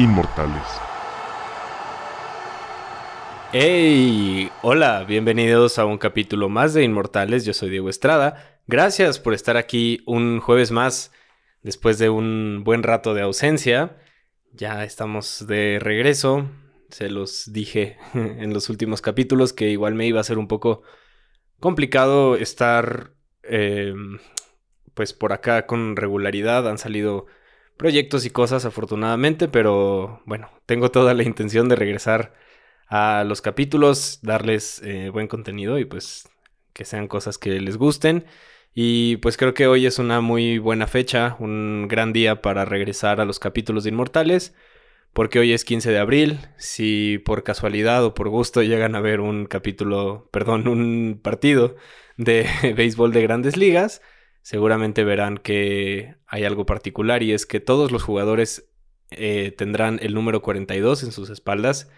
inmortales. ¡Hey! Hola, bienvenidos a un capítulo más de Inmortales. Yo soy Diego Estrada. Gracias por estar aquí un jueves más después de un buen rato de ausencia. Ya estamos de regreso. Se los dije en los últimos capítulos que igual me iba a ser un poco complicado estar eh, pues por acá con regularidad. Han salido proyectos y cosas afortunadamente, pero bueno, tengo toda la intención de regresar a los capítulos, darles eh, buen contenido y pues que sean cosas que les gusten. Y pues creo que hoy es una muy buena fecha, un gran día para regresar a los capítulos de Inmortales, porque hoy es 15 de abril. Si por casualidad o por gusto llegan a ver un capítulo, perdón, un partido de béisbol de grandes ligas, seguramente verán que hay algo particular y es que todos los jugadores eh, tendrán el número 42 en sus espaldas.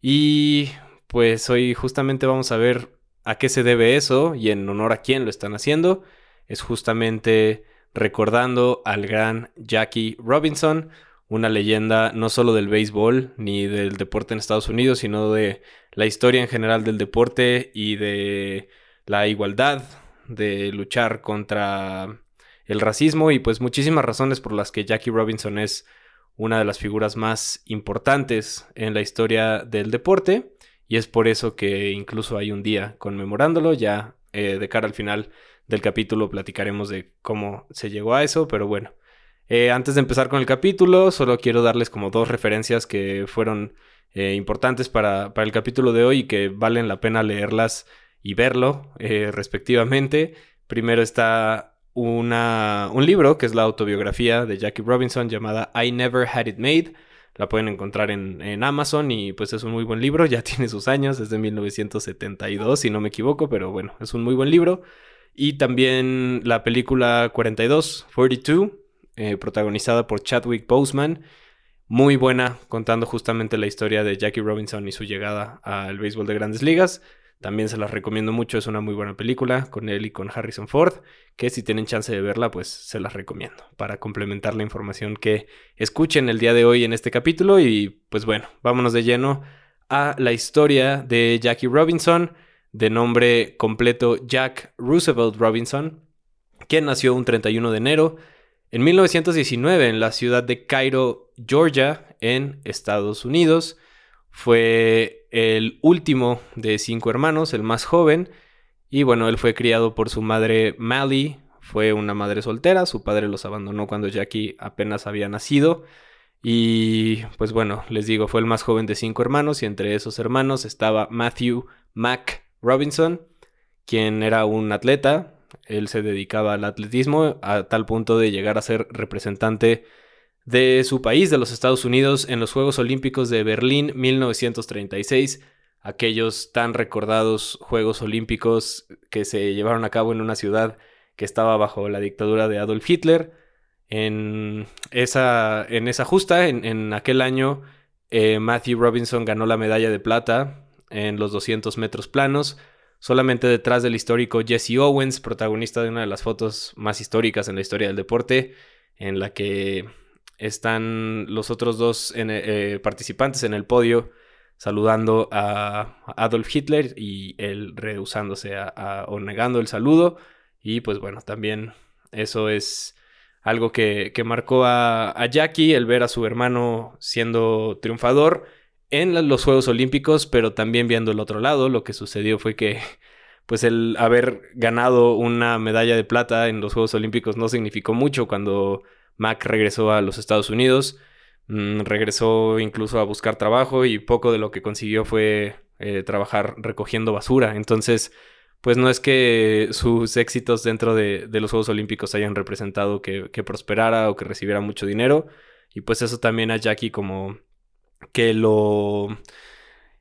Y pues hoy justamente vamos a ver a qué se debe eso y en honor a quién lo están haciendo. Es justamente recordando al gran Jackie Robinson, una leyenda no solo del béisbol ni del deporte en Estados Unidos, sino de la historia en general del deporte y de la igualdad, de luchar contra el racismo y pues muchísimas razones por las que Jackie Robinson es una de las figuras más importantes en la historia del deporte y es por eso que incluso hay un día conmemorándolo ya eh, de cara al final del capítulo platicaremos de cómo se llegó a eso pero bueno. Eh, antes de empezar con el capítulo solo quiero darles como dos referencias que fueron eh, importantes para, para el capítulo de hoy y que valen la pena leerlas y verlo eh, respectivamente. Primero está una, un libro que es la autobiografía de Jackie Robinson llamada I Never Had It Made. La pueden encontrar en, Amazon y pues es un muy buen libro, ya tiene sus años, es de 1972 si no me equivoco, pero bueno, es un muy buen libro. Y también la película 42, 42, eh, protagonizada por Chadwick Boseman, muy buena, contando justamente la historia de Jackie Robinson y su llegada al béisbol de grandes ligas. También se las recomiendo mucho, es una muy buena película con él y con Harrison Ford, que si tienen chance de verla, pues se las recomiendo para complementar la información que escuchen el día de hoy en este capítulo. Y pues bueno, vámonos de lleno a la historia de Jackie Robinson, de nombre completo Jack Roosevelt Robinson, quien nació un 31 de enero en 1919 en la ciudad de Cairo, Georgia, en Estados Unidos. Fue el último de cinco hermanos, el más joven, y bueno, él fue criado por su madre Mally, fue una madre soltera, su padre los abandonó cuando Jackie apenas había nacido. Y pues bueno, les digo, fue el más joven de cinco hermanos y entre esos hermanos estaba Matthew Mac Robinson, quien era un atleta. Él se dedicaba al atletismo a tal punto de llegar a ser representante de su país, de los Estados Unidos, en los Juegos Olímpicos de Berlín 1936, aquellos tan recordados Juegos Olímpicos que se llevaron a cabo en una ciudad que estaba bajo la dictadura de Adolf Hitler. En esa, en esa justa, en, aquel año, eh, Matthew Robinson ganó la medalla de plata en los 200 metros planos, solamente detrás del histórico Jesse Owens, protagonista de una de las fotos más históricas en la historia del deporte, en la que están los otros dos eh, participantes en el podio saludando a Adolf Hitler y él rehusándose a, o negando el saludo. Y pues bueno, también eso es algo que, marcó a, a, Jackie, el ver a su hermano siendo triunfador en los Juegos Olímpicos, pero también viendo el otro lado, lo que sucedió fue que pues el haber ganado una medalla de plata en los Juegos Olímpicos no significó mucho cuando Mac regresó a los Estados Unidos, mm, regresó incluso a buscar trabajo y poco de lo que consiguió fue eh, trabajar recogiendo basura. Entonces, pues no es que sus éxitos dentro de, los Juegos Olímpicos hayan representado que, prosperara o que recibiera mucho dinero. Y pues eso también a Jackie como que lo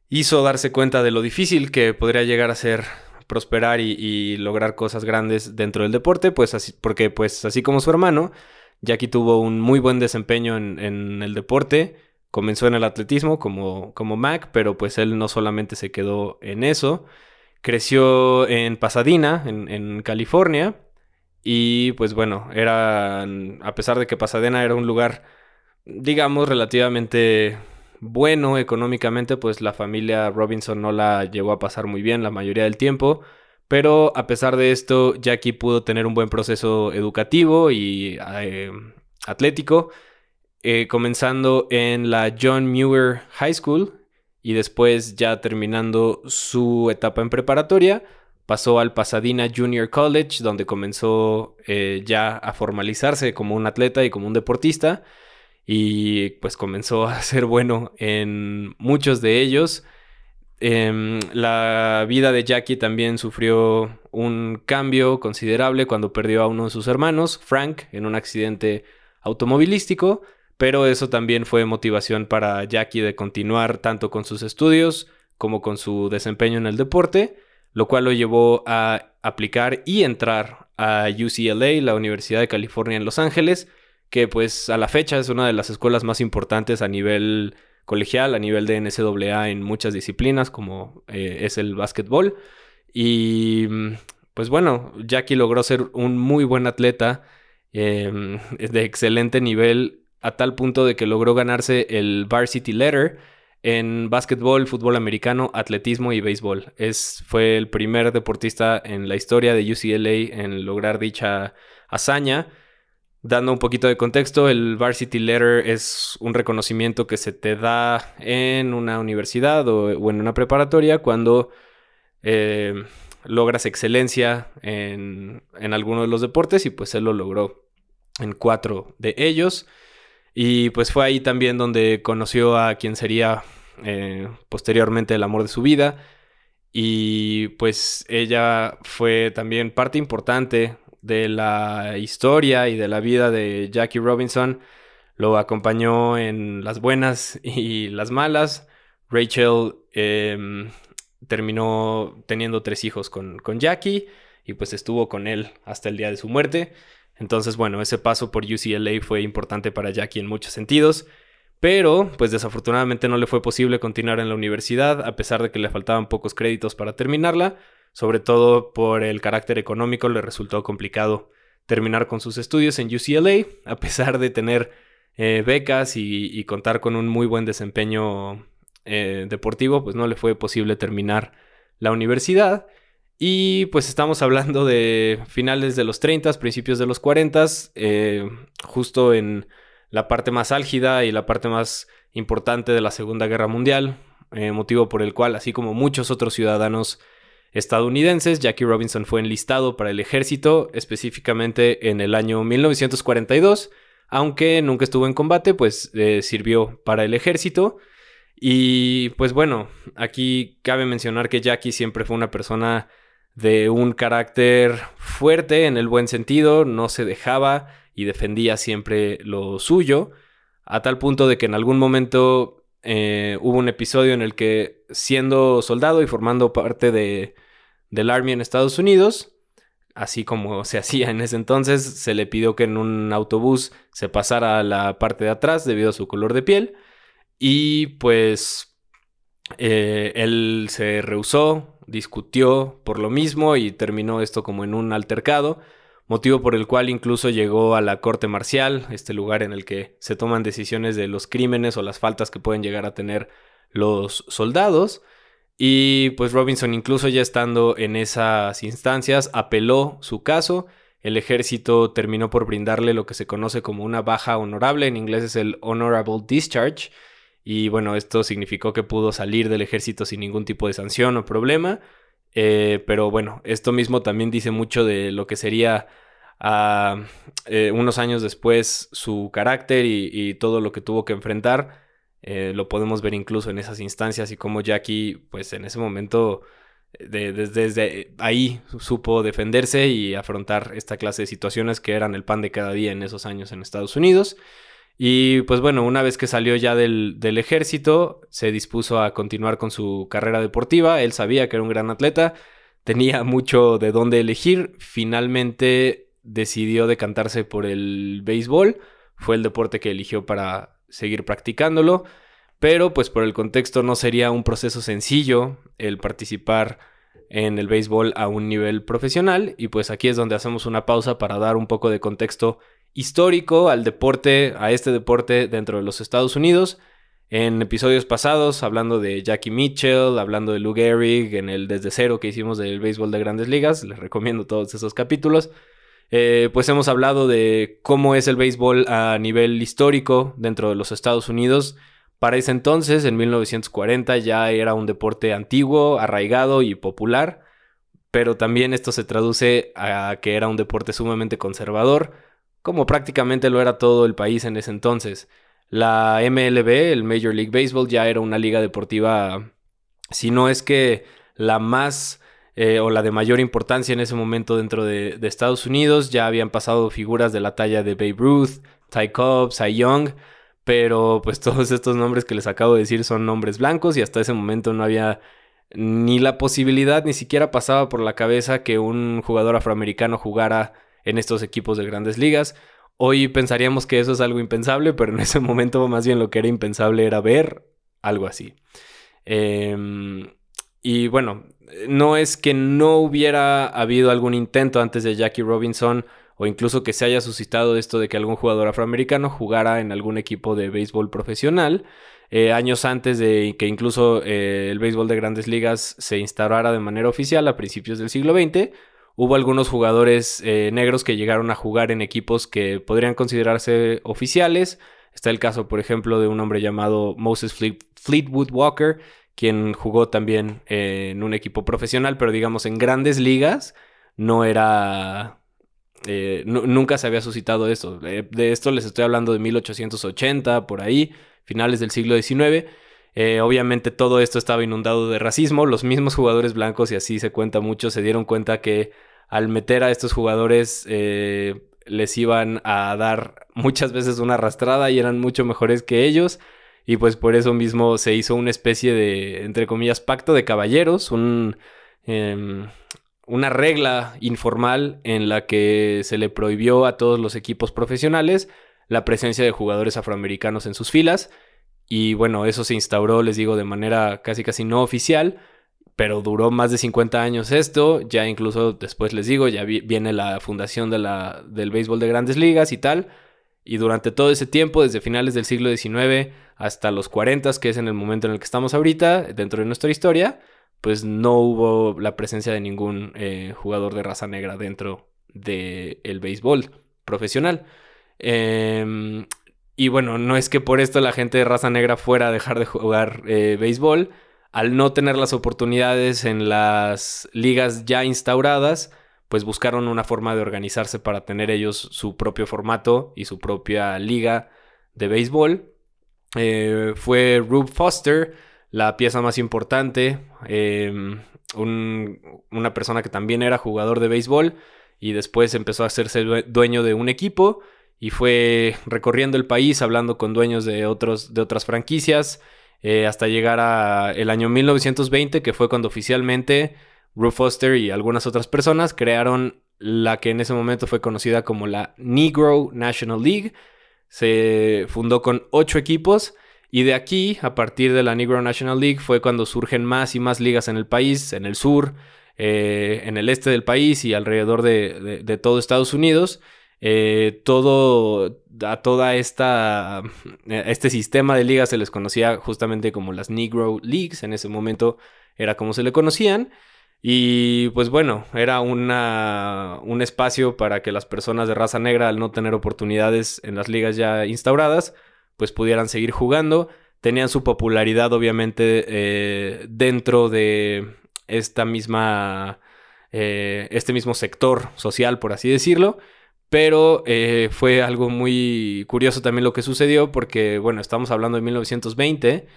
hizo darse cuenta de lo difícil que podría llegar a ser prosperar y, lograr cosas grandes dentro del deporte, pues así, porque pues así como su hermano, Jackie tuvo un muy buen desempeño en, el deporte. Comenzó en el atletismo como, Mac, pero pues él no solamente se quedó en eso. Creció en Pasadena, en, California. Y pues bueno, era, a pesar de que Pasadena era un lugar digamos, relativamente bueno económicamente, pues la familia Robinson no la llegó a pasar muy bien la mayoría del tiempo. Pero a pesar de esto, Jackie pudo tener un buen proceso educativo y eh, atlético, eh, comenzando en la John Muir High School y después ya terminando su etapa en preparatoria, pasó al Pasadena Junior College, donde comenzó eh, ya a formalizarse como un atleta y como un deportista y pues comenzó a ser bueno en muchos de ellos. Em, la vida de Jackie también sufrió un cambio considerable cuando perdió a uno de sus hermanos, Frank, en un accidente automovilístico, pero eso también fue motivación para Jackie de continuar tanto con sus estudios como con su desempeño en el deporte, lo cual lo llevó a aplicar y entrar a UCLA, la Universidad de California en Los Ángeles, que pues a la fecha es una de las escuelas más importantes a nivel colegial a nivel de NCAA en muchas disciplinas como eh, es el básquetbol. Y mm, pues bueno, Jackie logró ser un muy buen atleta em, de excelente nivel a tal punto de que logró ganarse el Varsity Letter en básquetbol, fútbol americano, atletismo y béisbol. Es, fue el primer deportista en la historia de UCLA en lograr dicha hazaña. Dando un poquito de contexto, el Varsity Letter es un reconocimiento que se te da en una universidad o, en una preparatoria cuando eh, logras excelencia en, alguno de los deportes y pues él lo logró en cuatro de ellos. Y pues fue ahí también donde conoció a quien sería eh, posteriormente el amor de su vida. Y pues ella fue también parte importante de la historia y de la vida de Jackie Robinson. Lo acompañó en las buenas y las malas. Rachel em, terminó teniendo tres hijos con, con, Jackie y pues estuvo con él hasta el día de su muerte. Entonces, bueno, ese paso por UCLA fue importante para Jackie en muchos sentidos. Pero, pues desafortunadamente no le fue posible continuar en la universidad, a pesar de que le faltaban pocos créditos para terminarla sobre todo por el carácter económico, le resultó complicado terminar con sus estudios en UCLA, a pesar de tener eh, becas y, contar con un muy buen desempeño eh, deportivo, pues no le fue posible terminar la universidad. Y pues estamos hablando de finales de los 30, principios de los 40, eh, justo en la parte más álgida y la parte más importante de la Segunda Guerra Mundial, motivo por el cual, así como muchos otros ciudadanos estadounidenses, Jackie Robinson fue enlistado para el ejército específicamente en el año 1942, aunque nunca estuvo en combate, pues eh, sirvió para el ejército. Y pues bueno, aquí cabe mencionar que Jackie siempre fue una persona de un carácter fuerte en el buen sentido, no se dejaba y defendía siempre lo suyo, a tal punto de que en algún momento eh, hubo un episodio en el que siendo soldado y formando parte de, del Army en Estados Unidos, así como se hacía en ese entonces, se le pidió que en un autobús se pasara a la parte de atrás debido a su color de piel y pues eh, él se rehusó, discutió por lo mismo y terminó esto como en un altercado, motivo por el cual incluso llegó a la corte marcial, este lugar en el que se toman decisiones de los crímenes o las faltas que pueden llegar a tener los soldados. Y pues Robinson, incluso ya estando en esas instancias, apeló su caso. El ejército terminó por brindarle lo que se conoce como una baja honorable, en inglés es el Honorable Discharge. Y bueno, esto significó que pudo salir del ejército sin ningún tipo de sanción o problema. Eh, pero bueno, esto mismo también dice mucho de lo que sería ah, eh, unos años después su carácter y todo lo que tuvo que enfrentar. Eh, lo podemos ver incluso en esas instancias y como Jackie, pues en ese momento, desde ahí supo defenderse y afrontar esta clase de situaciones que eran el pan de cada día en esos años en Estados Unidos. Y pues bueno, una vez que salió ya del, del ejército, se dispuso a continuar con su carrera deportiva. Él sabía que era un gran atleta, tenía mucho de dónde elegir. Finalmente decidió decantarse por el béisbol. Fue el deporte que eligió para seguir practicándolo, pero pues por el contexto no sería un proceso sencillo el participar en el béisbol a un nivel profesional y pues aquí es donde hacemos una pausa para dar un poco de contexto histórico al deporte, a este deporte dentro de los Estados Unidos. En episodios pasados, hablando de Jackie Mitchell, hablando de Lou Gehrig, en el Desde Cero que hicimos del béisbol de grandes ligas, les recomiendo todos esos capítulos. Eh, pues hemos hablado de cómo es el béisbol a nivel histórico dentro de los Estados Unidos. Para ese entonces, en 1940, ya era un deporte antiguo, arraigado y popular, pero también esto se traduce a que era un deporte sumamente conservador, como prácticamente lo era todo el país en ese entonces. La MLB, el Major League Baseball, ya era una liga deportiva, si no es que la más eh, o la de mayor importancia en ese momento dentro de, Estados Unidos. Ya habían pasado figuras de la talla de Babe Ruth, Ty Cobb, Cy Young, pero pues todos estos nombres que les acabo de decir son nombres blancos y hasta ese momento no había ni la posibilidad, ni siquiera pasaba por la cabeza que un jugador afroamericano jugara en estos equipos de grandes ligas. Hoy pensaríamos que eso es algo impensable, pero en ese momento más bien lo que era impensable era ver algo así. Em, y bueno, no es que no hubiera habido algún intento antes de Jackie Robinson o incluso que se haya suscitado esto de que algún jugador afroamericano jugara en algún equipo de béisbol profesional. Eh, años antes de que incluso eh, el béisbol de grandes ligas se instaurara de manera oficial a principios del siglo XX, hubo algunos jugadores eh, negros que llegaron a jugar en equipos que podrían considerarse oficiales. Está el caso, por ejemplo, de un hombre llamado Moses Fleetwood Walker, quien jugó también eh, en un equipo profesional, pero digamos en grandes ligas no era... Eh, nunca se había suscitado eso. De, esto les estoy hablando de 1880, por ahí, finales del siglo XIX. Eh, obviamente todo esto estaba inundado de racismo. Los mismos jugadores blancos, y así se cuenta mucho, se dieron cuenta que al meter a estos jugadores les iban a dar muchas veces una arrastrada y eran mucho mejores que ellos. Y pues por eso mismo se hizo una especie de, entre comillas, pacto de caballeros, un, em, una regla informal en la que se le prohibió a todos los equipos profesionales la presencia de jugadores afroamericanos en sus filas. Y bueno, eso se instauró, les digo, de manera casi casi no oficial, pero duró más de 50 años esto. Ya incluso después les digo, ya viene la fundación de la, del béisbol de grandes ligas y tal. Y durante todo ese tiempo, desde finales del siglo XIX hasta los 40, que es en el momento en el que estamos ahorita, dentro de nuestra historia, pues no hubo la presencia de ningún eh, jugador de raza negra dentro del béisbol profesional. Em, y bueno, no es que por esto la gente de raza negra fuera a dejar de jugar eh, béisbol. Al no tener las oportunidades en las ligas ya instauradas, pues buscaron una forma de organizarse para tener ellos su propio formato y su propia liga de béisbol. Eh, fue Rube Foster la pieza más importante, em, una persona que también era jugador de béisbol y después empezó a hacerse dueño de un equipo y fue recorriendo el país hablando con dueños de, otros, de otras franquicias eh, hasta llegar a el año 1920 que fue cuando oficialmente Ruth Foster y algunas otras personas crearon la que en ese momento fue conocida como la Negro National League. Se fundó con ocho equipos y de aquí, a partir de la Negro National League, fue cuando surgen más y más ligas en el país, en el sur, eh, en el este del país y alrededor de, todo Estados Unidos. Eh, todo a toda esta este sistema de ligas se les conocía justamente como las Negro Leagues en ese momento era como se le conocían y pues bueno, era una, un espacio para que las personas de raza negra, al no tener oportunidades en las ligas ya instauradas, pues pudieran seguir jugando. Tenían su popularidad obviamente eh, dentro de esta misma, eh, este mismo sector social, por así decirlo. Pero eh, fue algo muy curioso también lo que sucedió porque, bueno, estamos hablando de 1920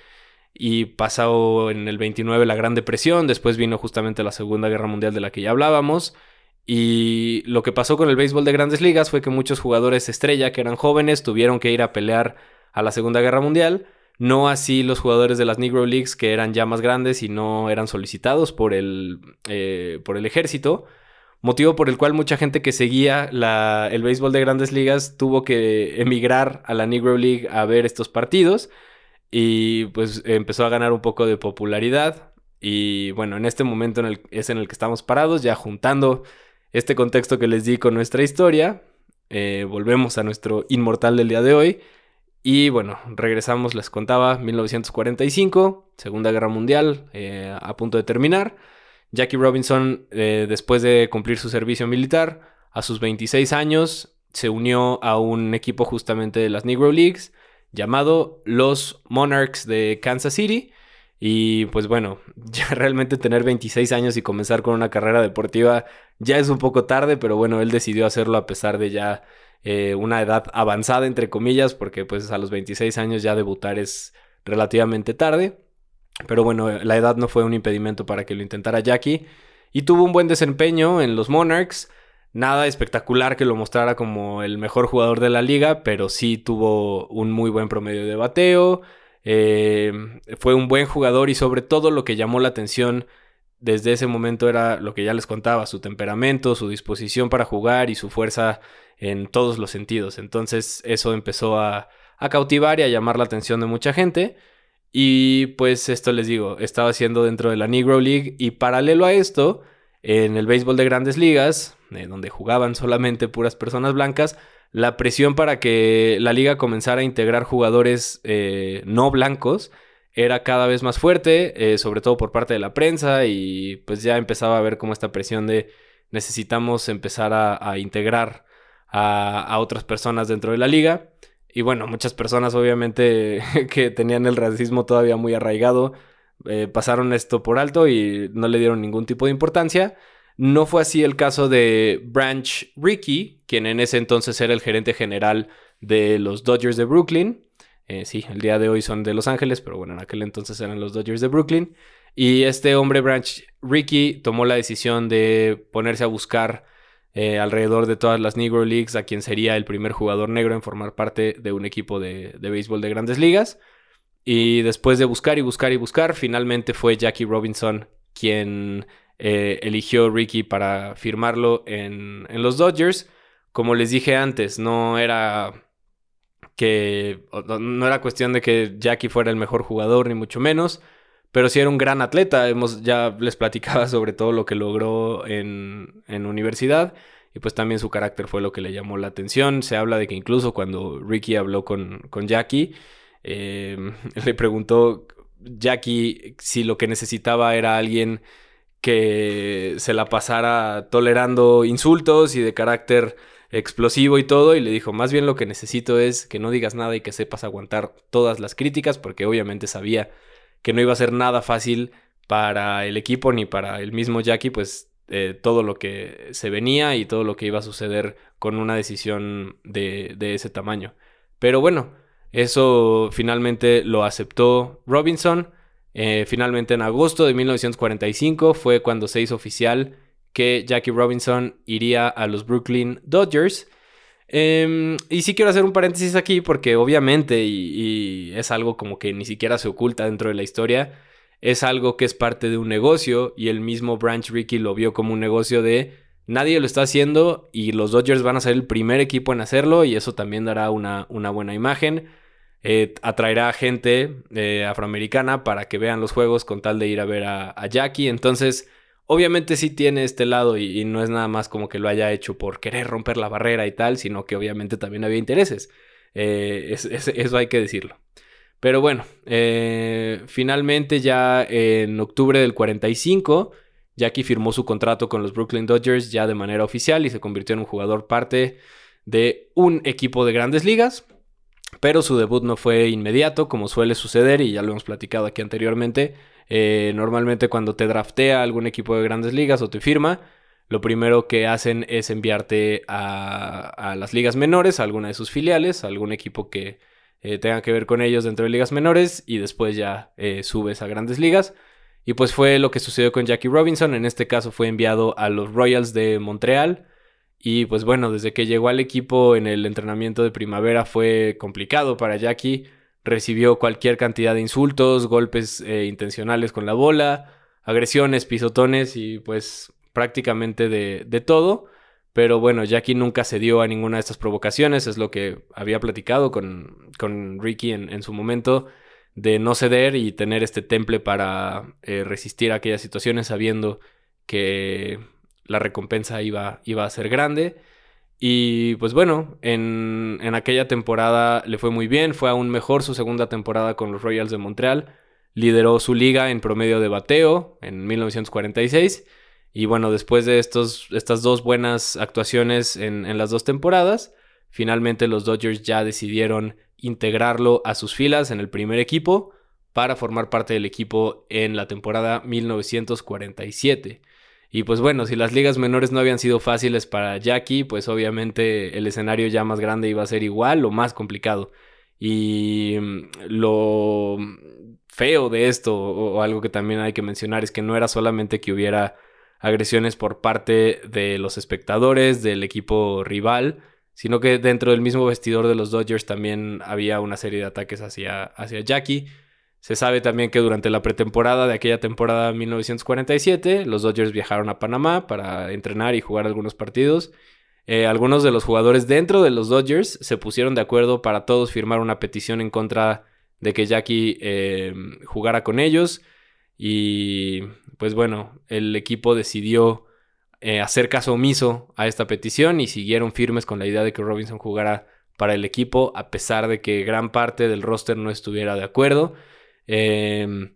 y pasó en el 29 la Gran Depresión, después vino justamente la Segunda Guerra Mundial de la que ya hablábamos. Y lo que pasó con el béisbol de grandes ligas fue que muchos jugadores estrella que eran jóvenes tuvieron que ir a pelear a la Segunda Guerra Mundial. No así los jugadores de las Negro Leagues que eran ya más grandes y no eran solicitados por el, eh, por el ejército. Motivo por el cual mucha gente que seguía el béisbol de grandes ligas tuvo que emigrar a la Negro League a ver estos partidos. Y pues empezó a ganar un poco de popularidad. Y bueno, en este momento en el, es en el que estamos parados, ya juntando este contexto que les di con nuestra historia. eh, volvemos a nuestro inmortal del día de hoy. Y bueno, regresamos, les contaba, 1945, Segunda Guerra Mundial, eh, a punto de terminar. Jackie Robinson, eh, después de cumplir su servicio militar, a sus 26 años, se unió a un equipo justamente de las Negro Leagues llamado los Monarchs de Kansas City. Y pues bueno, ya realmente tener 26 años y comenzar con una carrera deportiva ya es un poco tarde, pero bueno, él decidió hacerlo a pesar de ya eh, una edad avanzada, entre comillas, porque pues a los 26 años ya debutar es relativamente tarde. Pero bueno, la edad no fue un impedimento para que lo intentara Jackie. Y tuvo un buen desempeño en los Monarchs. Nada espectacular que lo mostrara como el mejor jugador de la liga, pero sí tuvo un muy buen promedio de bateo. Eh, fue un buen jugador y sobre todo lo que llamó la atención desde ese momento era lo que ya les contaba, su temperamento, su disposición para jugar y su fuerza en todos los sentidos. Entonces eso empezó a, a cautivar y a llamar la atención de mucha gente. Y pues esto les digo, estaba haciendo dentro de la Negro League y paralelo a esto, en el béisbol de grandes ligas, eh, donde jugaban solamente puras personas blancas, la presión para que la liga comenzara a integrar jugadores eh, no blancos era cada vez más fuerte, eh, sobre todo por parte de la prensa y pues ya empezaba a ver como esta presión de necesitamos empezar a, integrar a, a otras personas dentro de la liga. Y bueno, muchas personas obviamente que tenían el racismo todavía muy arraigado eh, pasaron esto por alto y no le dieron ningún tipo de importancia. No fue así el caso de Branch Rickey, quien en ese entonces era el gerente general de los Dodgers de Brooklyn. Eh, sí, el día de hoy son de Los Ángeles, pero bueno, en aquel entonces eran los Dodgers de Brooklyn. Y este hombre, Branch Rickey, tomó la decisión de ponerse a buscar eh, alrededor de todas las Negro Leagues a quien sería el primer jugador negro en formar parte de un equipo de, béisbol de grandes ligas. Y después de buscar y buscar y buscar, finalmente fue Jackie Robinson quien eh, eligió Ricky para firmarlo en, en, los Dodgers. Como les dije antes, no era que no era cuestión de que Jackie fuera el mejor jugador, ni mucho menos pero sí era un gran atleta. Hemos, ya les platicaba sobre todo lo que logró en, en universidad. Y pues también su carácter fue lo que le llamó la atención. Se habla de que incluso cuando Ricky habló con, con Jackie, em, le preguntó Jackie si lo que necesitaba era alguien que se la pasara tolerando insultos y de carácter explosivo y todo. Y le dijo, más bien lo que necesito es que no digas nada y que sepas aguantar todas las críticas, porque obviamente sabía que no iba a ser nada fácil para el equipo ni para el mismo Jackie, pues eh, todo lo que se venía y todo lo que iba a suceder con una decisión de, ese tamaño. Pero bueno, eso finalmente lo aceptó Robinson. Eh, finalmente en agosto de 1945 fue cuando se hizo oficial que Jackie Robinson iría a los Brooklyn Dodgers. Em, y sí quiero hacer un paréntesis aquí porque obviamente, y, es algo como que ni siquiera se oculta dentro de la historia, es algo que es parte de un negocio y el mismo Branch Rickey lo vio como un negocio de nadie lo está haciendo y los Dodgers van a ser el primer equipo en hacerlo y eso también dará una, una buena imagen. Eh, atraerá gente eh, afroamericana para que vean los juegos con tal de ir a ver a, Jackie. Entonces, Obviamente sí tiene este lado y, no es nada más como que lo haya hecho por querer romper la barrera y tal, sino que obviamente también había intereses. Eh, eso hay que decirlo. Pero bueno, eh, finalmente ya en octubre del 45, Jackie firmó su contrato con los Brooklyn Dodgers ya de manera oficial y se convirtió en un jugador parte de un equipo de grandes ligas. Pero su debut no fue inmediato, como suele suceder, y ya lo hemos platicado aquí anteriormente. Eh, normalmente cuando te draftea algún equipo de grandes ligas o te firma, lo primero que hacen es enviarte a, las ligas menores, a alguna de sus filiales, a algún equipo que eh, tenga que ver con ellos dentro de ligas menores y después ya eh, subes a grandes ligas. Y pues fue lo que sucedió con Jackie Robinson, en este caso fue enviado a los Royals de Montreal. Y pues bueno, desde que llegó al equipo en el entrenamiento de primavera fue complicado para Jackie recibió cualquier cantidad de insultos, golpes eh, intencionales con la bola, agresiones, pisotones y pues prácticamente de, todo. Pero bueno, Jackie nunca cedió a ninguna de estas provocaciones, es lo que había platicado con, con Ricky en, su momento, de no ceder y tener este temple para eh, resistir a aquellas situaciones sabiendo que la recompensa iba, iba a ser grande. Y pues bueno, en, en, aquella temporada le fue muy bien, fue aún mejor su segunda temporada con los Royals de Montreal, lideró su liga en promedio de bateo en 1946 y bueno, después de estos, estas dos buenas actuaciones en, en las dos temporadas, finalmente los Dodgers ya decidieron integrarlo a sus filas en el primer equipo para formar parte del equipo en la temporada 1947. Y pues bueno, si las ligas menores no habían sido fáciles para Jackie, pues obviamente el escenario ya más grande iba a ser igual o más complicado. Y mm, lo feo de esto, o, algo que también hay que mencionar, es que no era solamente que hubiera agresiones por parte de los espectadores, del equipo rival, sino que dentro del mismo vestidor de los Dodgers también había una serie de ataques hacia, hacia Jackie. Se sabe también que durante la pretemporada de aquella temporada 1947, los Dodgers viajaron a Panamá para entrenar y jugar algunos partidos. Eh, algunos de los jugadores dentro de los Dodgers se pusieron de acuerdo para todos firmar una petición en contra de que Jackie eh, jugara con ellos. Y pues bueno, el equipo decidió eh, hacer caso omiso a esta petición y siguieron firmes con la idea de que Robinson jugara para el equipo, a pesar de que gran parte del roster no estuviera de acuerdo. Em,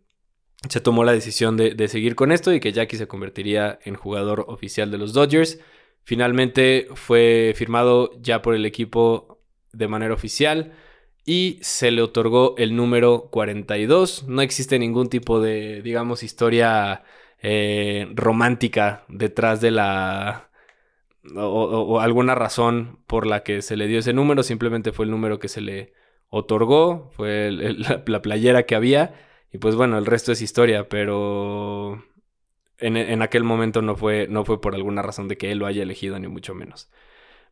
se tomó la decisión de, seguir con esto y que Jackie se convertiría en jugador oficial de los Dodgers. Finalmente fue firmado ya por el equipo de manera oficial y se le otorgó el número 42. No existe ningún tipo de, digamos, historia eh, romántica detrás de la... O, alguna razón por la que se le dio ese número, simplemente fue el número que se le otorgó, fue la, playera que había, y pues bueno, el resto es historia, pero en, aquel momento no fue, no fue por alguna razón de que él lo haya elegido, ni mucho menos.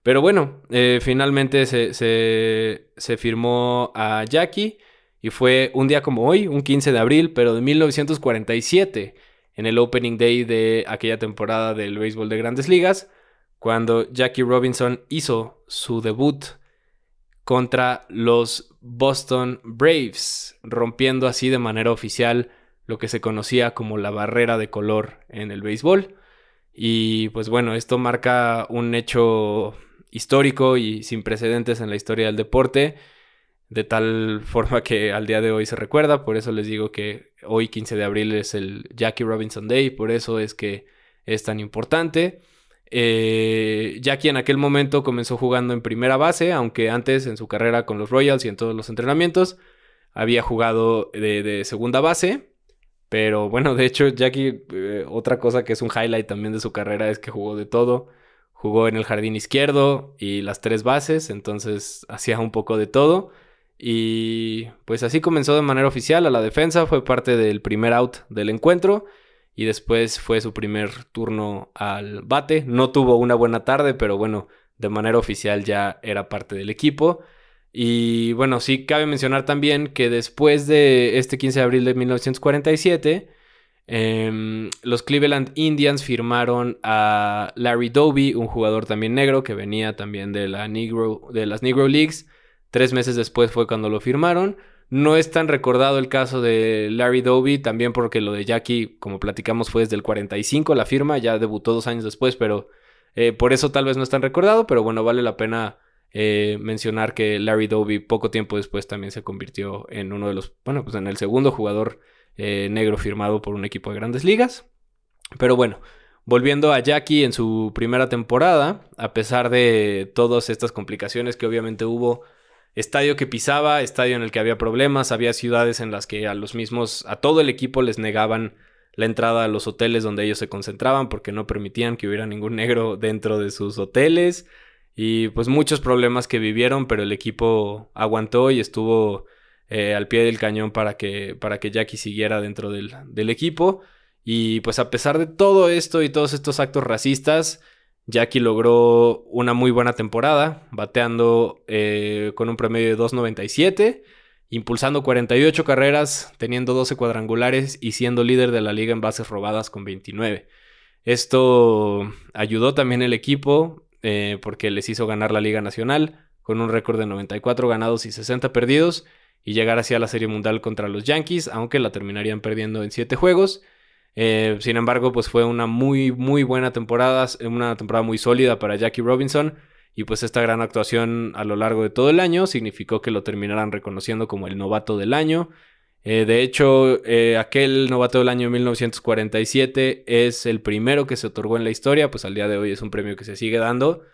Pero bueno, eh, finalmente se, se, firmó a Jackie y fue un día como hoy, un 15 de abril, pero de 1947, en el opening day de aquella temporada del béisbol de grandes ligas, cuando Jackie Robinson hizo su debut contra los Boston Braves, rompiendo así de manera oficial lo que se conocía como la barrera de color en el béisbol. Y pues bueno, esto marca un hecho histórico y sin precedentes en la historia del deporte, de tal forma que al día de hoy se recuerda, por eso les digo que hoy 15 de abril es el Jackie Robinson Day, por eso es que es tan importante. Eh, Jackie en aquel momento comenzó jugando en primera base, aunque antes en su carrera con los Royals y en todos los entrenamientos había jugado de, segunda base. Pero bueno, de hecho, Jackie, eh, otra cosa que es un highlight también de su carrera es que jugó de todo. Jugó en el jardín izquierdo y las tres bases, entonces hacía un poco de todo. Y pues así comenzó de manera oficial a la defensa, fue parte del primer out del encuentro y después fue su primer turno al bate. No tuvo una buena tarde, pero bueno, de manera oficial ya era parte del equipo. Y bueno, sí cabe mencionar también que después de este 15 de abril de 1947, em, los Cleveland Indians firmaron a Larry Doby, un jugador también negro que venía también de, la Negro, de las Negro Leagues. Tres meses después fue cuando lo firmaron. No es tan recordado el caso de Larry Doby, también porque lo de Jackie, como platicamos, fue desde el 45 la firma, ya debutó dos años después, pero eh, por eso tal vez no es tan recordado, pero bueno, vale la pena eh, mencionar que Larry Doby poco tiempo después también se convirtió en uno de los, bueno, pues en el segundo jugador eh, negro firmado por un equipo de grandes ligas. Pero bueno, volviendo a Jackie en su primera temporada, a pesar de todas estas complicaciones que obviamente hubo estadio que pisaba, estadio en el que había problemas, había ciudades en las que a los mismos, a todo el equipo les negaban la entrada a los hoteles donde ellos se concentraban porque no permitían que hubiera ningún negro dentro de sus hoteles y pues muchos problemas que vivieron, pero el equipo aguantó y estuvo eh, al pie del cañón para que, para que Jackie siguiera dentro del, del equipo. Y pues a pesar de todo esto y todos estos actos racistas, Jackie logró una muy buena temporada, bateando eh, con un promedio de 2.97, impulsando 48 carreras, teniendo 12 cuadrangulares y siendo líder de la liga en bases robadas con 29. Esto ayudó también el equipo eh, porque les hizo ganar la Liga Nacional con un récord de 94 ganados y 60 perdidos y llegar hacia la Serie Mundial contra los Yankees, aunque la terminarían perdiendo en 7 juegos. Eh, sin embargo, pues fue una muy, muy buena temporada, una temporada muy sólida para Jackie Robinson. Y pues esta gran actuación a lo largo de todo el año significó que lo terminaran reconociendo como el novato del año. Eh, de hecho, eh, aquel novato del año 1947 es el primero que se otorgó en la historia, pues al día de hoy es un premio que se sigue dando,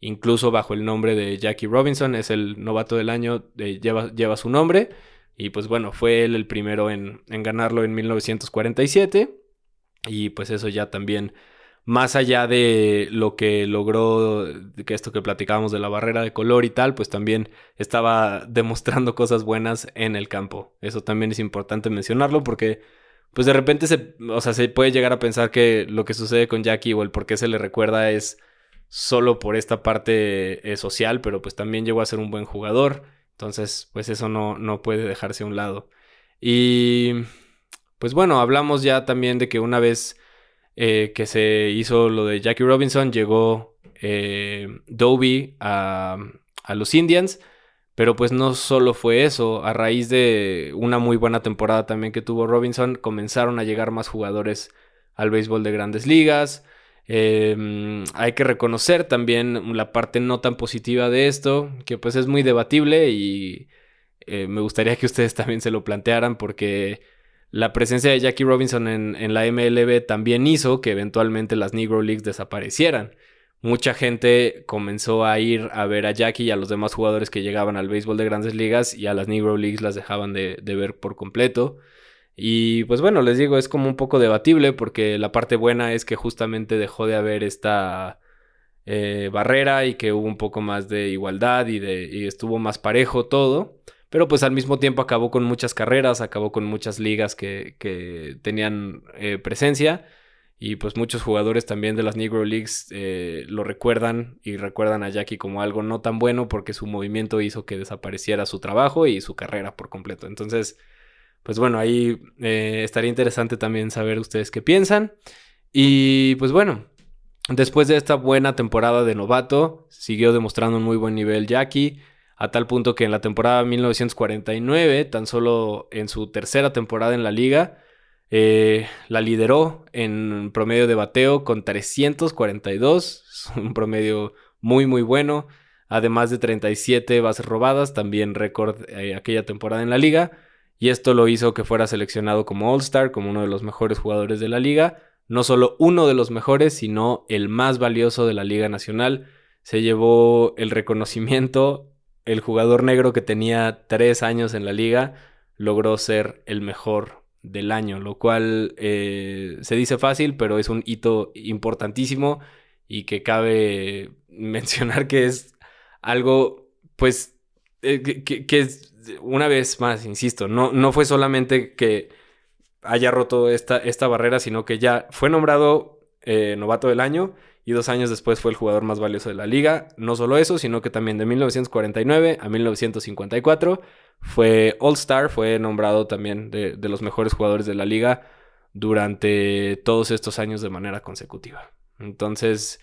incluso bajo el nombre de Jackie Robinson, es el novato del año, lleva, lleva, su nombre, y pues bueno, fue él el primero en, en ganarlo en 1947, y pues eso ya también más allá de lo que logró, que esto que platicábamos de la barrera de color y tal, pues también estaba demostrando cosas buenas en el campo. Eso también es importante mencionarlo porque pues de repente se, o sea, se puede llegar a pensar que lo que sucede con Jackie o el por qué se le recuerda es solo por esta parte eh, social, pero pues también llegó a ser un buen jugador. Entonces, pues eso no, no puede dejarse a un lado. Y pues bueno, hablamos ya también de que una vez eh, que se hizo lo de Jackie Robinson, llegó eh, Dobie a, los Indians. Pero pues no solo fue eso, a raíz de una muy buena temporada también que tuvo Robinson, comenzaron a llegar más jugadores al béisbol de grandes ligas. Em, hay que reconocer también la parte no tan positiva de esto, que pues es muy debatible y eh, me gustaría que ustedes también se lo plantearan porque la presencia de Jackie Robinson en, la MLB también hizo que eventualmente las Negro Leagues desaparecieran. Mucha gente comenzó a ir a ver a Jackie y a los demás jugadores que llegaban al béisbol de grandes ligas y a las Negro Leagues las dejaban de, ver por completo. Y pues bueno, les digo, es como un poco debatible porque la parte buena es que justamente dejó de haber esta eh, barrera y que hubo un poco más de igualdad y, de, estuvo más parejo todo. Pero pues al mismo tiempo acabó con muchas carreras, acabó con muchas ligas que, que tenían eh, presencia. Y pues muchos jugadores también de las Negro Leagues eh, lo recuerdan y recuerdan a Jackie como algo no tan bueno porque su movimiento hizo que desapareciera su trabajo y su carrera por completo. Entonces, pues bueno, ahí eh, estaría interesante también saber ustedes qué piensan. Y pues bueno, después de esta buena temporada de novato, siguió demostrando un muy buen nivel Jackie a tal punto que en la temporada 1949, tan solo en su tercera temporada en la liga, eh, la lideró en promedio de bateo con 342, un promedio muy muy bueno, además de 37 bases robadas, también récord eh, aquella temporada en la liga, y esto lo hizo que fuera seleccionado como All-Star, como uno de los mejores jugadores de la liga, no solo uno de los mejores, sino el más valioso de la Liga Nacional. Se llevó el reconocimiento el jugador negro que tenía tres años en la liga logró ser el mejor del año, lo cual eh, se dice fácil, pero es un hito importantísimo y que cabe mencionar que es algo, pues, eh, que, es, una vez más, insisto, no, no fue solamente que haya roto esta, esta barrera, sino que ya fue nombrado eh, novato del año y dos años después fue el jugador más valioso de la liga. No solo eso, sino que también de 1949 a 1954 fue All Star, fue nombrado también de, los mejores jugadores de la liga durante todos estos años de manera consecutiva. Entonces,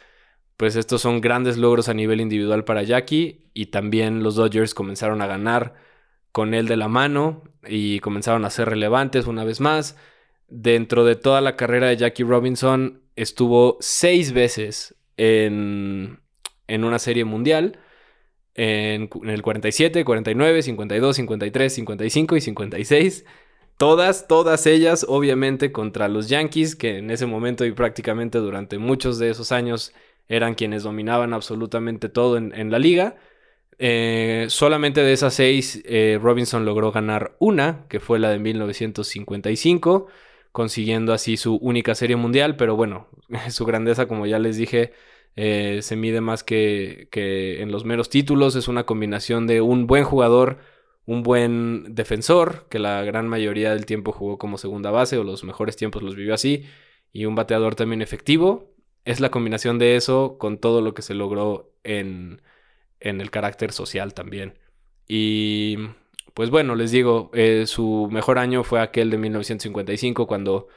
pues estos son grandes logros a nivel individual para Jackie y también los Dodgers comenzaron a ganar con él de la mano y comenzaron a ser relevantes una vez más. Dentro de toda la carrera de Jackie Robinson, estuvo seis veces en, en una serie mundial. En, el 47, 49, 52, 53, 55 y 56. Todas, todas ellas, obviamente, contra los Yankees, que en ese momento y prácticamente durante muchos de esos años eran quienes dominaban absolutamente todo en, la liga. Eh, solamente de esas seis, eh, Robinson logró ganar una, que fue la de 1955 consiguiendo así su única serie mundial, pero bueno, su grandeza, como ya les dije, eh, se mide más que, que en los meros títulos, es una combinación de un buen jugador, un buen defensor, que la gran mayoría del tiempo jugó como segunda base o los mejores tiempos los vivió así, y un bateador también efectivo. Es la combinación de eso con todo lo que se logró en, en el carácter social también. Y pues bueno, les digo, eh, su mejor año fue aquel de 1955 cuando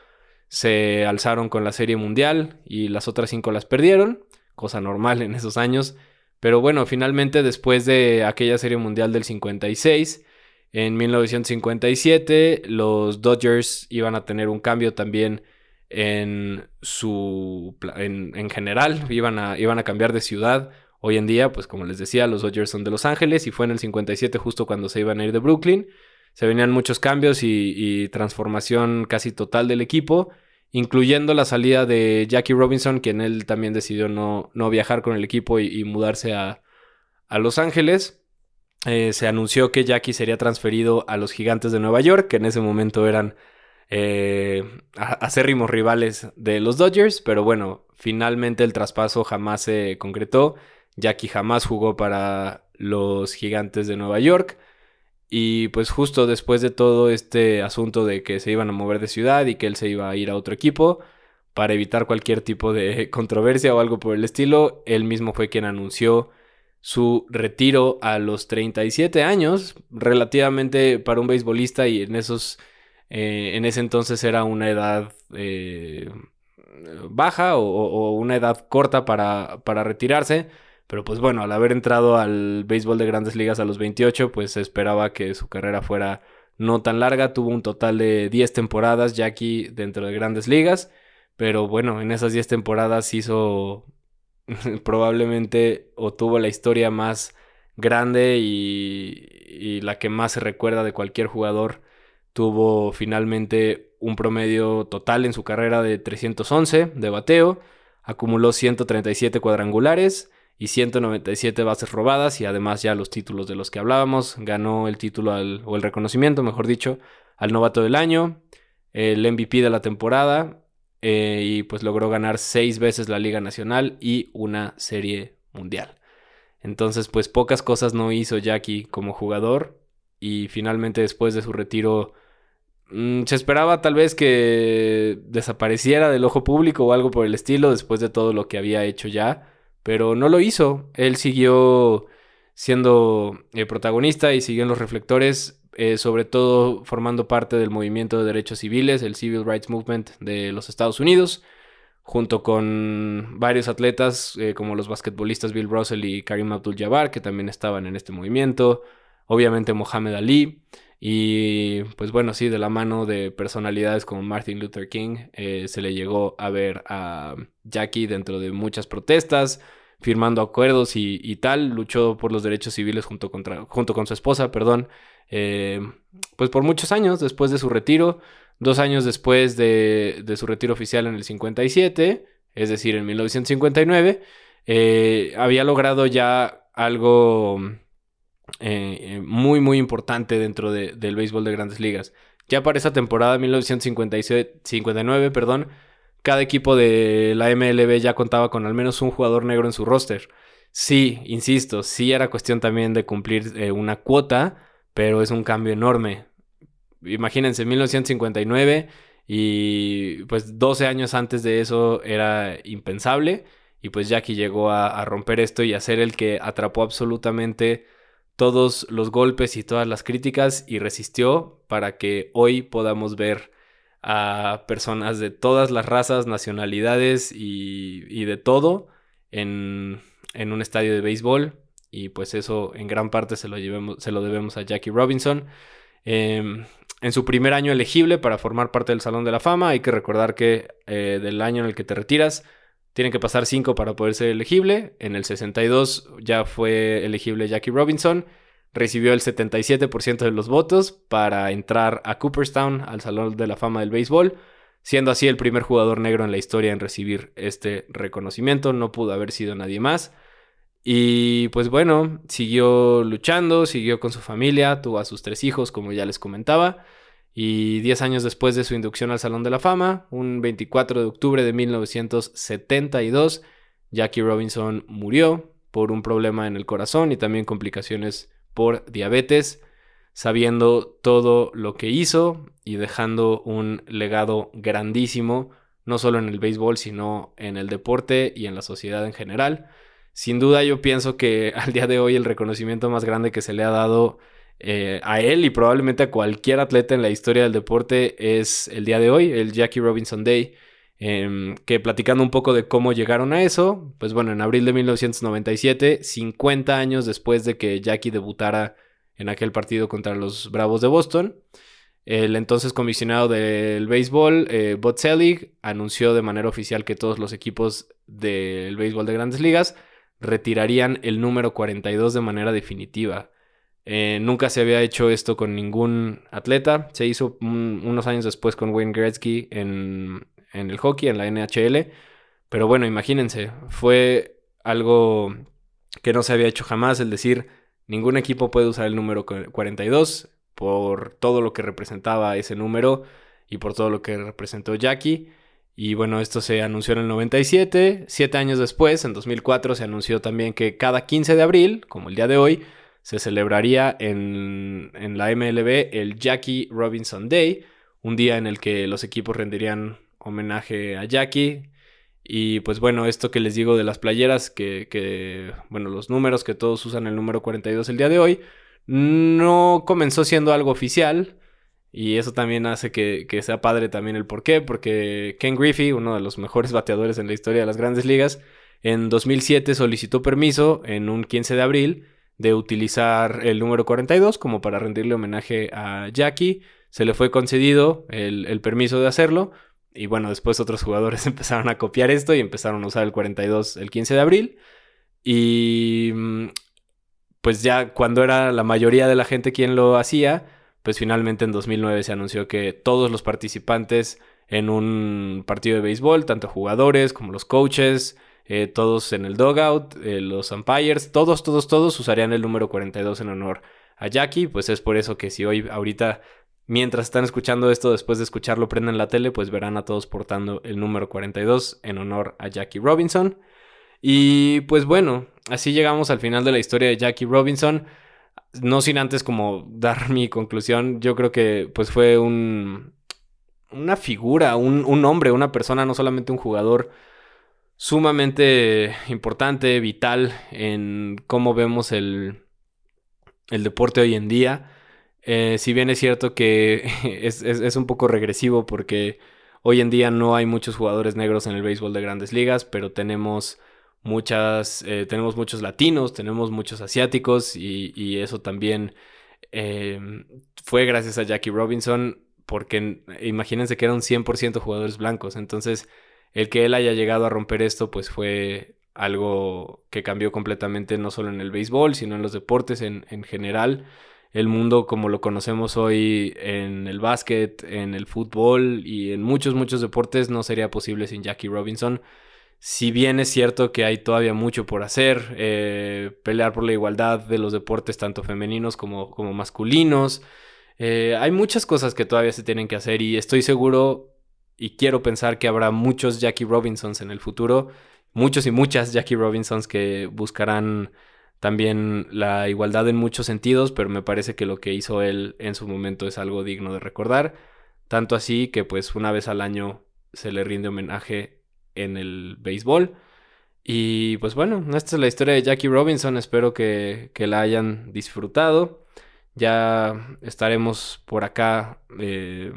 se alzaron con la Serie Mundial y las otras cinco las perdieron, cosa normal en esos años. Pero bueno, finalmente después de aquella Serie Mundial del 56, en 1957 los Dodgers iban a tener un cambio también en su en, en general, iban a, iban a cambiar de ciudad. Hoy en día, pues como les decía, los Dodgers son de Los Ángeles y fue en el 57 justo cuando se iban a ir de Brooklyn. Se venían muchos cambios y, transformación casi total del equipo, incluyendo la salida de Jackie Robinson, quien él también decidió no, no viajar con el equipo y, mudarse a, Los Ángeles. Eh, se anunció que Jackie sería transferido a los Gigantes de Nueva York, que en ese momento eran eh, acérrimos rivales de los Dodgers, pero bueno, finalmente el traspaso jamás se concretó. Jackie jamás jugó para los Gigantes de Nueva York. Y pues justo después de todo este asunto de que se iban a mover de ciudad y que él se iba a ir a otro equipo, para evitar cualquier tipo de controversia o algo por el estilo, él mismo fue quien anunció su retiro a los 37 años, relativamente para un beisbolista y en esos eh, en ese entonces era una edad eh, baja o, una edad corta para, para, retirarse. Pero pues bueno, al haber entrado al béisbol de grandes ligas a los 28, pues se esperaba que su carrera fuera no tan larga. Tuvo un total de 10 temporadas ya aquí dentro de grandes ligas. Pero bueno, en esas 10 temporadas hizo probablemente o tuvo la historia más grande y, y la que más se recuerda de cualquier jugador Tuvo finalmente un promedio total en su carrera de 311 de bateo, acumuló 137 cuadrangulares y 197 bases robadas y además ya los títulos de los que hablábamos, ganó el título o el reconocimiento, mejor dicho, al novato del año, el MVP de la temporada eh, y pues logró ganar seis veces la Liga Nacional y una serie mundial. Entonces pues pocas cosas no hizo Jackie como jugador y finalmente después de su retiro Mm, se esperaba tal vez que desapareciera del ojo público o algo por el estilo después de todo lo que había hecho ya, pero no lo hizo. Él siguió siendo eh, protagonista y siguió en los reflectores, eh, sobre todo formando parte del movimiento de derechos civiles, el Civil Rights Movement de los Estados Unidos, junto con varios atletas eh, como los basquetbolistas Bill Russell y Karim Abdul-Jabbar, que también estaban en este movimiento, obviamente Mohamed Ali. Y pues bueno, sí, de la mano de personalidades como Martin Luther King, eh, se le llegó a ver a Jackie dentro de muchas protestas, firmando acuerdos y, tal, luchó por los derechos civiles junto, contra, junto con su esposa, perdón, eh, pues por muchos años después de su retiro, dos años después de, de, su retiro oficial en el 57, es decir, en 1959, eh, había logrado ya algo eh, eh, muy, muy importante dentro del béisbol de grandes ligas. Ya para esa temporada 1959, perdón, cada equipo de la MLB ya contaba con al menos un jugador negro en su roster. Sí, insisto, sí era cuestión también de cumplir eh, una cuota, pero es un cambio enorme. Imagínense, 1959 y pues 12 años antes de eso era impensable y pues Jackie llegó a, a romper esto y a ser el que atrapó absolutamente todos los golpes y todas las críticas y resistió para que hoy podamos ver a personas de todas las razas, nacionalidades y, de todo en, un estadio de béisbol. Y pues eso en gran parte se lo, se lo debemos a Jackie Robinson. Em, en su primer año elegible para formar parte del Salón de la Fama, hay que recordar que eh, del año en el que te retiras, tienen que pasar 5 para poder ser elegible. En el 62 ya fue elegible Jackie Robinson. Recibió el 77% de los votos para entrar a Cooperstown, al Salón de la Fama del Béisbol, siendo así el primer jugador negro en la historia en recibir este reconocimiento. No pudo haber sido nadie más. Y pues bueno, siguió luchando, siguió con su familia, tuvo a sus tres hijos, como ya les comentaba. Y 10 años después de su inducción al Salón de la Fama, un 24 de octubre de 1972, Jackie Robinson murió por un problema en el corazón y también complicaciones por diabetes, sabiendo todo lo que hizo y dejando un legado grandísimo, no solo en el béisbol, sino en el deporte y en la sociedad en general. Sin duda yo pienso que al día de hoy el reconocimiento más grande que se le ha dado eh, a él y probablemente a cualquier atleta en la historia del deporte es el día de hoy, el Jackie Robinson Day. Em, que platicando un poco de cómo llegaron a eso, pues bueno, en abril de 1997, 50 años después de que Jackie debutara en aquel partido contra los Bravos de Boston, el entonces comisionado del béisbol, eh, Bud Selig, anunció de manera oficial que todos los equipos del béisbol de grandes ligas retirarían el número 42 de manera definitiva. Eh, nunca se había hecho esto con ningún atleta. Se hizo unos años después con Wayne Gretzky en, en el hockey, en la NHL. Pero bueno, imagínense, fue algo que no se había hecho jamás, el decir, ningún equipo puede usar el número 42 por todo lo que representaba ese número y por todo lo que representó Jackie. Y bueno, esto se anunció en el 97. Siete años después, en 2004, se anunció también que cada 15 de abril, como el día de hoy, se celebraría en, en la MLB el Jackie Robinson Day, un día en el que los equipos rendirían homenaje a Jackie. Y pues bueno, esto que les digo de las playeras, que, que, bueno, los números que todos usan el número 42 el día de hoy, no comenzó siendo algo oficial. Y eso también hace que, sea padre también el por qué, porque Ken Griffey, uno de los mejores bateadores en la historia de las grandes ligas, en 2007 solicitó permiso en un 15 de abril de utilizar el número 42 como para rendirle homenaje a Jackie. Se le fue concedido el, el permiso de hacerlo. Y bueno, después otros jugadores empezaron a copiar esto y empezaron a usar el 42 el 15 de abril. Y mm, pues ya cuando era la mayoría de la gente quien lo hacía, pues finalmente en 2009 se anunció que todos los participantes en un partido de béisbol, tanto jugadores como los coaches, eh, todos en el dogout, eh, los umpires, todos, todos, todos usarían el número 42 en honor a Jackie. Pues es por eso que si hoy, ahorita, mientras están escuchando esto, después de escucharlo, prenden la tele, pues verán a todos portando el número 42 en honor a Jackie Robinson. Y pues bueno, así llegamos al final de la historia de Jackie Robinson no sin antes como dar mi conclusión, yo creo que pues fue un, una figura, un, un hombre, una persona, no solamente un jugador sumamente importante, vital en cómo vemos el, el deporte hoy en día. Eh, si bien es cierto que es, es, un poco regresivo porque hoy en día no hay muchos jugadores negros en el béisbol de grandes ligas, pero tenemos muchas, eh, tenemos muchos latinos, tenemos muchos asiáticos y, eso también em, fue gracias a Jackie Robinson porque imagínense que eran 100% jugadores blancos, entonces el que él haya llegado a romper esto pues fue algo que cambió completamente no solo en el béisbol, sino en los deportes en, en general. El mundo como lo conocemos hoy en el básquet, en el fútbol y en muchos, muchos deportes no sería posible sin Jackie Robinson si bien es cierto que hay todavía mucho por hacer, eh, pelear por la igualdad de los deportes tanto femeninos como, como masculinos, eh, hay muchas cosas que todavía se tienen que hacer y estoy seguro y quiero pensar que habrá muchos Jackie Robinsons en el futuro, muchos y muchas Jackie Robinsons que buscarán también la igualdad en muchos sentidos, pero me parece que lo que hizo él en su momento es algo digno de recordar, tanto así que pues una vez al año se le rinde homenaje en el béisbol. Y pues bueno, esta es la historia de Jackie Robinson. Espero que, la hayan disfrutado. Ya estaremos por acá eh,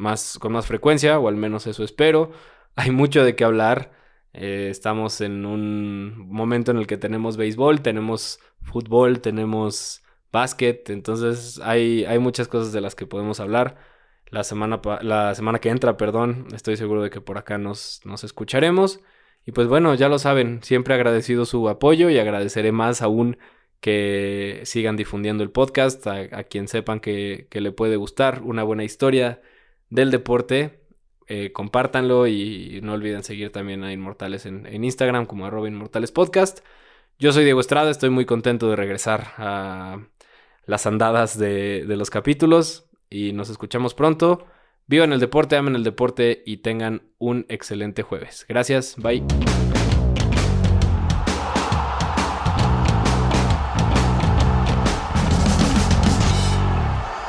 más, con más frecuencia, o al menos eso espero. Hay mucho de qué hablar. Eh, estamos en un momento en el que tenemos béisbol, tenemos fútbol, tenemos básquet. Entonces hay, hay muchas cosas de las que podemos hablar la semana, la semana que entra, perdón. Estoy seguro de que por acá nos, nos escucharemos. Y pues bueno, ya lo saben, siempre agradecido su apoyo y agradeceré más aún que sigan difundiendo el podcast a, quien sepan que, le puede gustar una buena historia del deporte. Eh, compártanlo y no olviden seguir también a Inmortales en, Instagram como arroba Inmortales Podcast. Yo soy Diego Estrada, estoy muy contento de regresar a las andadas de, de los capítulos y nos escuchamos pronto. Vivan el deporte, amen el deporte y tengan un excelente jueves. Gracias, bye.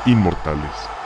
Inmortales